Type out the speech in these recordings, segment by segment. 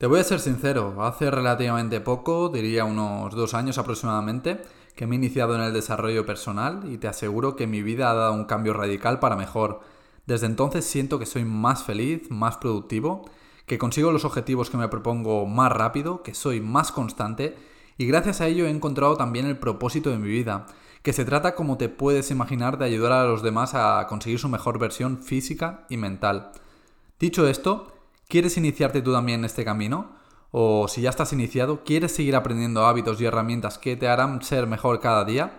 Te voy a ser sincero, hace relativamente poco, diría unos dos años aproximadamente, que me he iniciado en el desarrollo personal y te aseguro que mi vida ha dado un cambio radical para mejor. Desde entonces siento que soy más feliz, más productivo, que consigo los objetivos que me propongo más rápido, que soy más constante y gracias a ello he encontrado también el propósito de mi vida, que se trata, como te puedes imaginar, de ayudar a los demás a conseguir su mejor versión física y mental. Dicho esto, ¿quieres iniciarte tú también en este camino? O si ya estás iniciado, ¿quieres seguir aprendiendo hábitos y herramientas que te harán ser mejor cada día?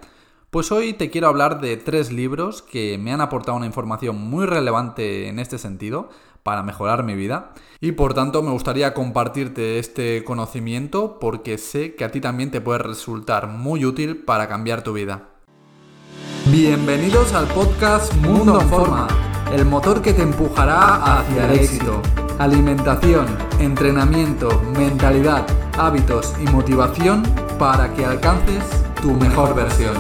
Pues hoy te quiero hablar de tres libros que me han aportado una información muy relevante en este sentido para mejorar mi vida y por tanto me gustaría compartirte este conocimiento porque sé que a ti también te puede resultar muy útil para cambiar tu vida. Bienvenidos al podcast Mundo en Forma, el motor que te empujará hacia el éxito. Alimentación, entrenamiento, mentalidad, hábitos y motivación para que alcances tu mejor versión.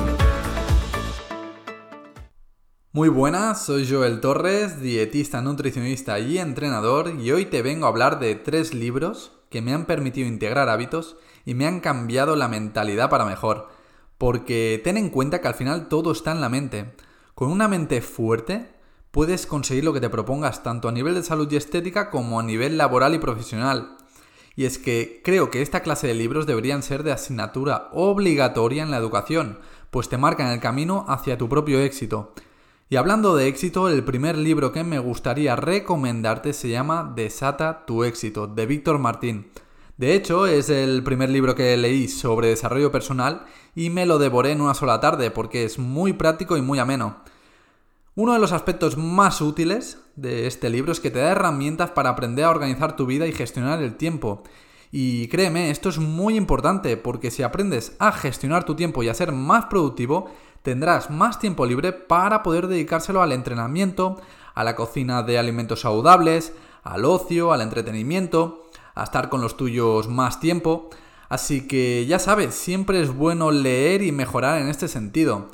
Muy buenas, soy Joel Torres, dietista, nutricionista y entrenador y hoy te vengo a hablar de tres libros que me han permitido integrar hábitos y me han cambiado la mentalidad para mejor. Porque ten en cuenta que al final todo está en la mente. Con una mente fuerte puedes conseguir lo que te propongas tanto a nivel de salud y estética como a nivel laboral y profesional. Y es que creo que esta clase de libros deberían ser de asignatura obligatoria en la educación, pues te marcan el camino hacia tu propio éxito. Y hablando de éxito, el primer libro que me gustaría recomendarte se llama Desata tu éxito, de Víctor Martín. De hecho, es el primer libro que leí sobre desarrollo personal y me lo devoré en una sola tarde porque es muy práctico y muy ameno. Uno de los aspectos más útiles de este libro es que te da herramientas para aprender a organizar tu vida y gestionar el tiempo. Y créeme, esto es muy importante porque si aprendes a gestionar tu tiempo y a ser más productivo, tendrás más tiempo libre para poder dedicárselo al entrenamiento, a la cocina de alimentos saludables, al ocio, al entretenimiento, a estar con los tuyos más tiempo. Así que ya sabes, siempre es bueno leer y mejorar en este sentido.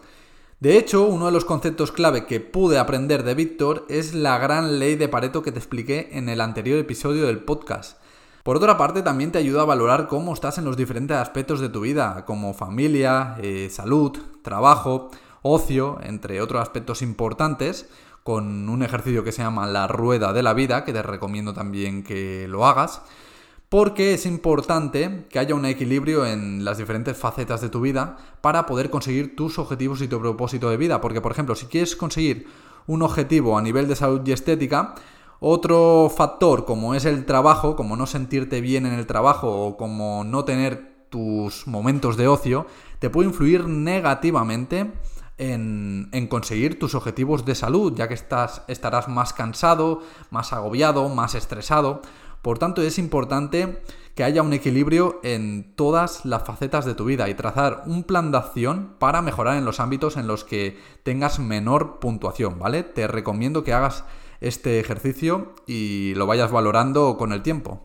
De hecho, uno de los conceptos clave que pude aprender de Víctor es la gran ley de Pareto que te expliqué en el anterior episodio del podcast. Por otra parte, también te ayuda a valorar cómo estás en los diferentes aspectos de tu vida, como familia, eh, salud, trabajo, ocio, entre otros aspectos importantes, con un ejercicio que se llama la rueda de la vida, que te recomiendo también que lo hagas, porque es importante que haya un equilibrio en las diferentes facetas de tu vida para poder conseguir tus objetivos y tu propósito de vida. Porque, por ejemplo, si quieres conseguir un objetivo a nivel de salud y estética, otro factor como es el trabajo, como no sentirte bien en el trabajo o como no tener tus momentos de ocio, te puede influir negativamente en, conseguir tus objetivos de salud, ya que estás, estarás más cansado, más agobiado, más estresado. Por tanto, es importante que haya un equilibrio en todas las facetas de tu vida y trazar un plan de acción para mejorar en los ámbitos en los que tengas menor puntuación, ¿vale? Te recomiendo que hagas este ejercicio y lo vayas valorando con el tiempo.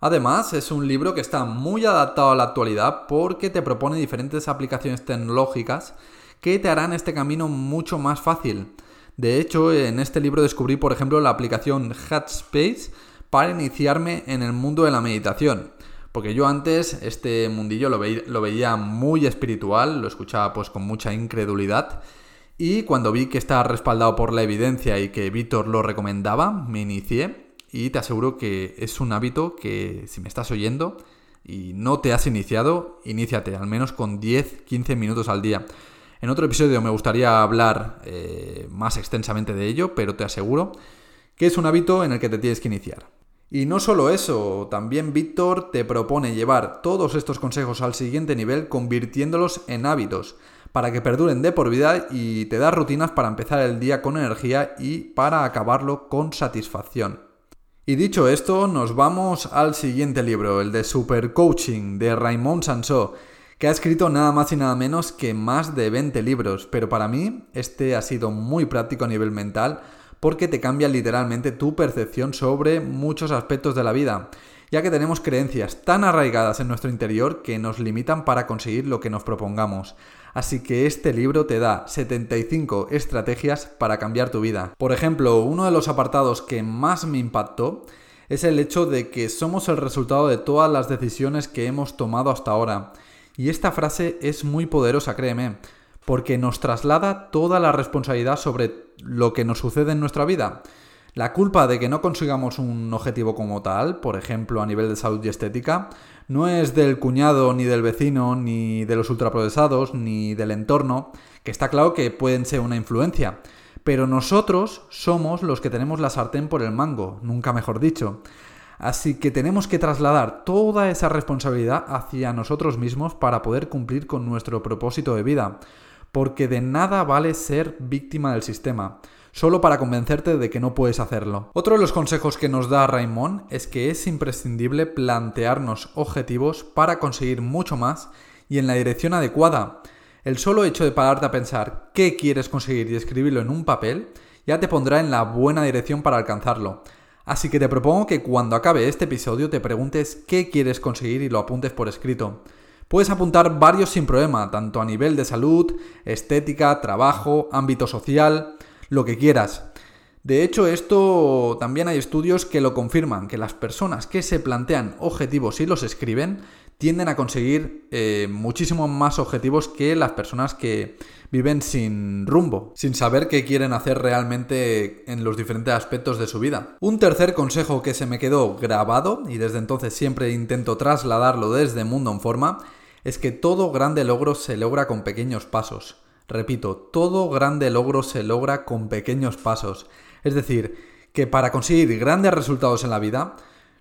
Además, es un libro que está muy adaptado a la actualidad porque te propone diferentes aplicaciones tecnológicas que te harán este camino mucho más fácil. De hecho, en este libro descubrí, por ejemplo, la aplicación Headspace para iniciarme en el mundo de la meditación. Porque yo antes este mundillo lo, veía muy espiritual, lo escuchaba pues con mucha incredulidad y cuando vi que estaba respaldado por la evidencia y que Víctor lo recomendaba, me inicié y te aseguro que es un hábito que si me estás oyendo y no te has iniciado, iníciate al menos con 10-15 minutos al día. En otro episodio me gustaría hablar eh, más extensamente de ello, pero te aseguro que es un hábito en el que te tienes que iniciar. Y no solo eso, también Víctor te propone llevar todos estos consejos al siguiente nivel convirtiéndolos en hábitos para que perduren de por vida y te da rutinas para empezar el día con energía y para acabarlo con satisfacción. Y dicho esto, nos vamos al siguiente libro, el de Super Coaching de Raymond Sansó, que ha escrito nada más y nada menos que más de 20 libros, pero para mí este ha sido muy práctico a nivel mental porque te cambia literalmente tu percepción sobre muchos aspectos de la vida ya que tenemos creencias tan arraigadas en nuestro interior que nos limitan para conseguir lo que nos propongamos. Así que este libro te da 75 estrategias para cambiar tu vida. Por ejemplo, uno de los apartados que más me impactó es el hecho de que somos el resultado de todas las decisiones que hemos tomado hasta ahora. Y esta frase es muy poderosa, créeme, porque nos traslada toda la responsabilidad sobre lo que nos sucede en nuestra vida. La culpa de que no consigamos un objetivo como tal, por ejemplo a nivel de salud y estética, no es del cuñado, ni del vecino, ni de los ultraprocesados, ni del entorno, que está claro que pueden ser una influencia. Pero nosotros somos los que tenemos la sartén por el mango, nunca mejor dicho. Así que tenemos que trasladar toda esa responsabilidad hacia nosotros mismos para poder cumplir con nuestro propósito de vida. Porque de nada vale ser víctima del sistema solo para convencerte de que no puedes hacerlo. Otro de los consejos que nos da Raymond es que es imprescindible plantearnos objetivos para conseguir mucho más y en la dirección adecuada. El solo hecho de pararte a pensar qué quieres conseguir y escribirlo en un papel ya te pondrá en la buena dirección para alcanzarlo. Así que te propongo que cuando acabe este episodio te preguntes qué quieres conseguir y lo apuntes por escrito. Puedes apuntar varios sin problema, tanto a nivel de salud, estética, trabajo, ámbito social lo que quieras. De hecho, esto también hay estudios que lo confirman, que las personas que se plantean objetivos y los escriben tienden a conseguir eh, muchísimo más objetivos que las personas que viven sin rumbo, sin saber qué quieren hacer realmente en los diferentes aspectos de su vida. Un tercer consejo que se me quedó grabado, y desde entonces siempre intento trasladarlo desde Mundo en Forma, es que todo grande logro se logra con pequeños pasos. Repito, todo grande logro se logra con pequeños pasos. Es decir, que para conseguir grandes resultados en la vida,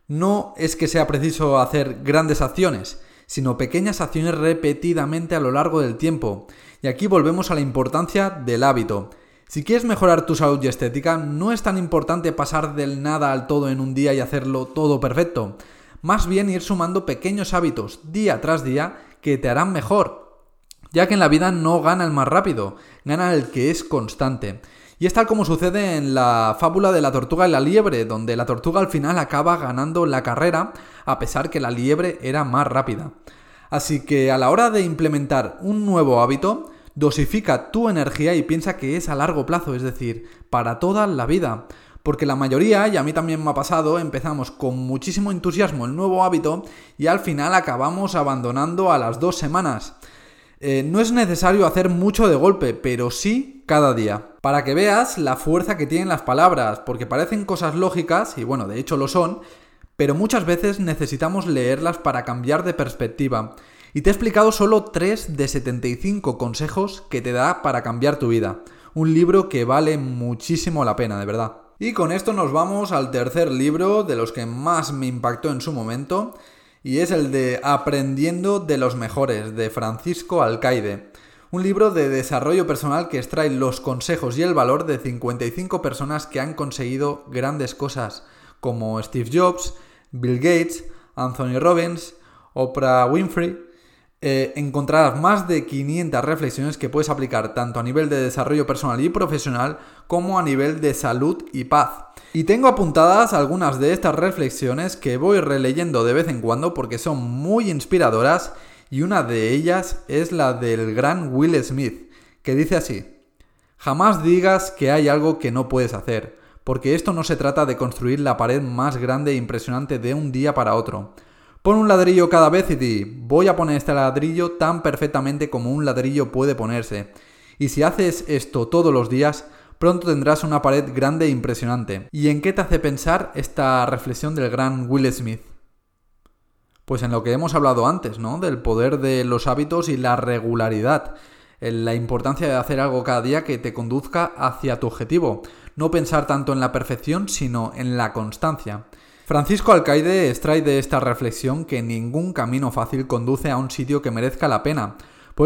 no es que sea preciso hacer grandes acciones, sino pequeñas acciones repetidamente a lo largo del tiempo. Y aquí volvemos a la importancia del hábito. Si quieres mejorar tu salud y estética, no es tan importante pasar del nada al todo en un día y hacerlo todo perfecto. Más bien ir sumando pequeños hábitos día tras día que te harán mejor ya que en la vida no gana el más rápido, gana el que es constante. Y es tal como sucede en la fábula de la tortuga y la liebre, donde la tortuga al final acaba ganando la carrera a pesar que la liebre era más rápida. Así que a la hora de implementar un nuevo hábito, dosifica tu energía y piensa que es a largo plazo, es decir, para toda la vida. Porque la mayoría, y a mí también me ha pasado, empezamos con muchísimo entusiasmo el nuevo hábito y al final acabamos abandonando a las dos semanas. Eh, no es necesario hacer mucho de golpe, pero sí cada día. Para que veas la fuerza que tienen las palabras, porque parecen cosas lógicas, y bueno, de hecho lo son, pero muchas veces necesitamos leerlas para cambiar de perspectiva. Y te he explicado solo 3 de 75 consejos que te da para cambiar tu vida. Un libro que vale muchísimo la pena, de verdad. Y con esto nos vamos al tercer libro de los que más me impactó en su momento, y es el de Aprendiendo de los Mejores, de Francisco Alcaide. Un libro de desarrollo personal que extrae los consejos y el valor de 55 personas que han conseguido grandes cosas, como Steve Jobs, Bill Gates, Anthony Robbins, Oprah Winfrey, eh, encontrarás más de 500 reflexiones que puedes aplicar tanto a nivel de desarrollo personal y profesional como a nivel de salud y paz. Y tengo apuntadas algunas de estas reflexiones que voy releyendo de vez en cuando porque son muy inspiradoras y una de ellas es la del gran Will Smith, que dice así, jamás digas que hay algo que no puedes hacer, porque esto no se trata de construir la pared más grande e impresionante de un día para otro, Pon un ladrillo cada vez y di, voy a poner este ladrillo tan perfectamente como un ladrillo puede ponerse. Y si haces esto todos los días, pronto tendrás una pared grande e impresionante. ¿Y en qué te hace pensar esta reflexión del gran Will Smith? Pues en lo que hemos hablado antes, ¿no? Del poder de los hábitos y la regularidad. En la importancia de hacer algo cada día que te conduzca hacia tu objetivo. No pensar tanto en la perfección, sino en la constancia. Francisco Alcaide extrae de esta reflexión que ningún camino fácil conduce a un sitio que merezca la pena.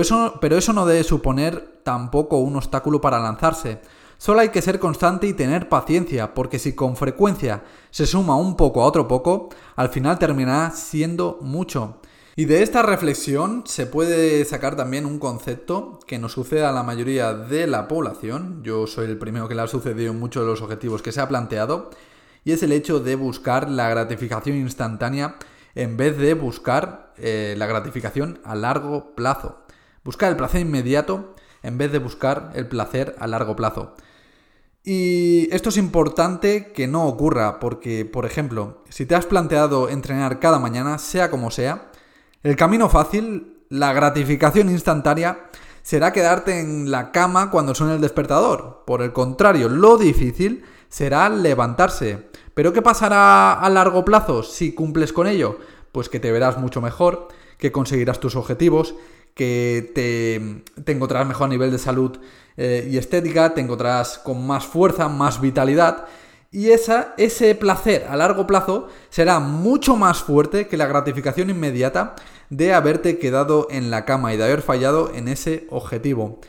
eso, pero eso no debe suponer tampoco un obstáculo para lanzarse. Solo hay que ser constante y tener paciencia, porque si con frecuencia se suma un poco a otro poco, al final terminará siendo mucho. Y de esta reflexión se puede sacar también un concepto que nos sucede a la mayoría de la población. Yo soy el primero que le ha sucedido en muchos de los objetivos que se ha planteado y es el hecho de buscar la gratificación instantánea en vez de buscar eh, la gratificación a largo plazo. Buscar el placer inmediato en vez de buscar el placer a largo plazo. Y esto es importante que no ocurra, porque, por ejemplo, si te has planteado entrenar cada mañana, sea como sea, el camino fácil, la gratificación instantánea, será quedarte en la cama cuando suene el despertador. Por el contrario, lo difícil será levantarse. Pero ¿qué pasará a largo plazo si cumples con ello? Pues que te verás mucho mejor, que conseguirás tus objetivos, que te, te encontrarás mejor nivel de salud eh, y estética, te encontrarás con más fuerza, más vitalidad. Y esa, ese placer a largo plazo será mucho más fuerte que la gratificación inmediata de haberte quedado en la cama y de haber fallado en ese objetivo.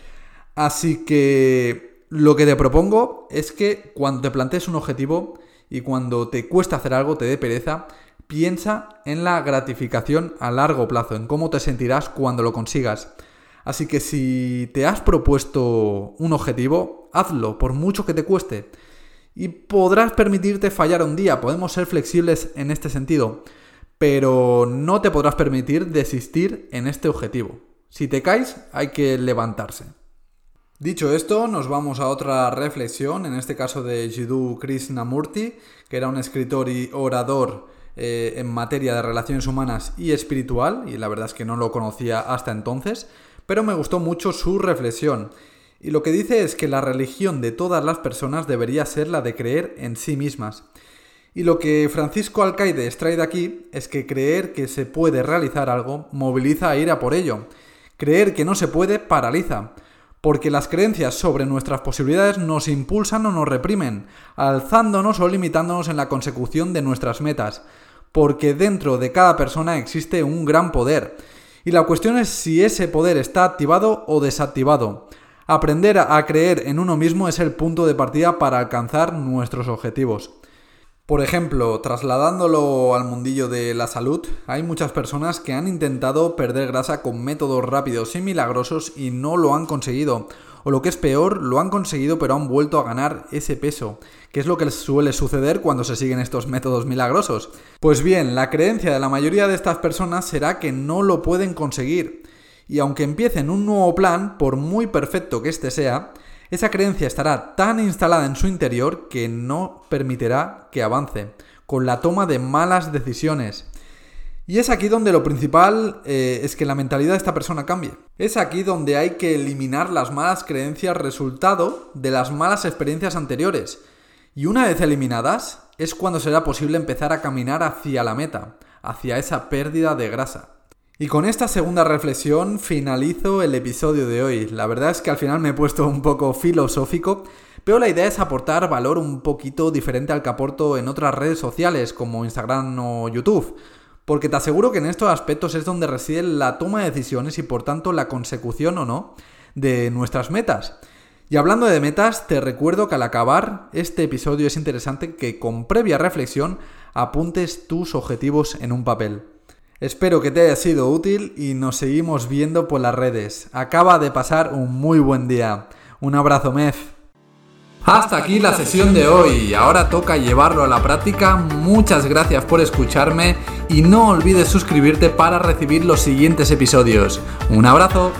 Así que lo que te propongo es que cuando te plantees un objetivo y cuando te cuesta hacer algo, te dé pereza, piensa en la gratificación a largo plazo, en cómo te sentirás cuando lo consigas. Así que si te has propuesto un objetivo, hazlo, por mucho que te cueste. Y podrás permitirte fallar un día, podemos ser flexibles en este sentido, pero no te podrás permitir desistir en este objetivo. Si te caes, hay que levantarse. Dicho esto, nos vamos a otra reflexión, en este caso de Jiddu Krishnamurti, que era un escritor y orador eh, en materia de relaciones humanas y espiritual, y la verdad es que no lo conocía hasta entonces, pero me gustó mucho su reflexión. Y lo que dice es que la religión de todas las personas debería ser la de creer en sí mismas. Y lo que Francisco Alcaide extrae de aquí es que creer que se puede realizar algo moviliza a ir a por ello. Creer que no se puede paraliza. Porque las creencias sobre nuestras posibilidades nos impulsan o nos reprimen, alzándonos o limitándonos en la consecución de nuestras metas. Porque dentro de cada persona existe un gran poder. Y la cuestión es si ese poder está activado o desactivado. Aprender a creer en uno mismo es el punto de partida para alcanzar nuestros objetivos. Por ejemplo, trasladándolo al mundillo de la salud, hay muchas personas que han intentado perder grasa con métodos rápidos y milagrosos y no lo han conseguido. O lo que es peor, lo han conseguido pero han vuelto a ganar ese peso, que es lo que suele suceder cuando se siguen estos métodos milagrosos. Pues bien, la creencia de la mayoría de estas personas será que no lo pueden conseguir. Y aunque empiecen un nuevo plan, por muy perfecto que éste sea, esa creencia estará tan instalada en su interior que no permitirá que avance, con la toma de malas decisiones. Y es aquí donde lo principal eh, es que la mentalidad de esta persona cambie. Es aquí donde hay que eliminar las malas creencias resultado de las malas experiencias anteriores. Y una vez eliminadas, es cuando será posible empezar a caminar hacia la meta, hacia esa pérdida de grasa. Y con esta segunda reflexión finalizo el episodio de hoy. La verdad es que al final me he puesto un poco filosófico, pero la idea es aportar valor un poquito diferente al que aporto en otras redes sociales como Instagram o YouTube. Porque te aseguro que en estos aspectos es donde reside la toma de decisiones y por tanto la consecución o no de nuestras metas. Y hablando de metas, te recuerdo que al acabar este episodio es interesante que con previa reflexión apuntes tus objetivos en un papel. Espero que te haya sido útil y nos seguimos viendo por las redes. Acaba de pasar un muy buen día. Un abrazo, Mef. Hasta aquí la sesión de hoy. Ahora toca llevarlo a la práctica. Muchas gracias por escucharme y no olvides suscribirte para recibir los siguientes episodios. Un abrazo.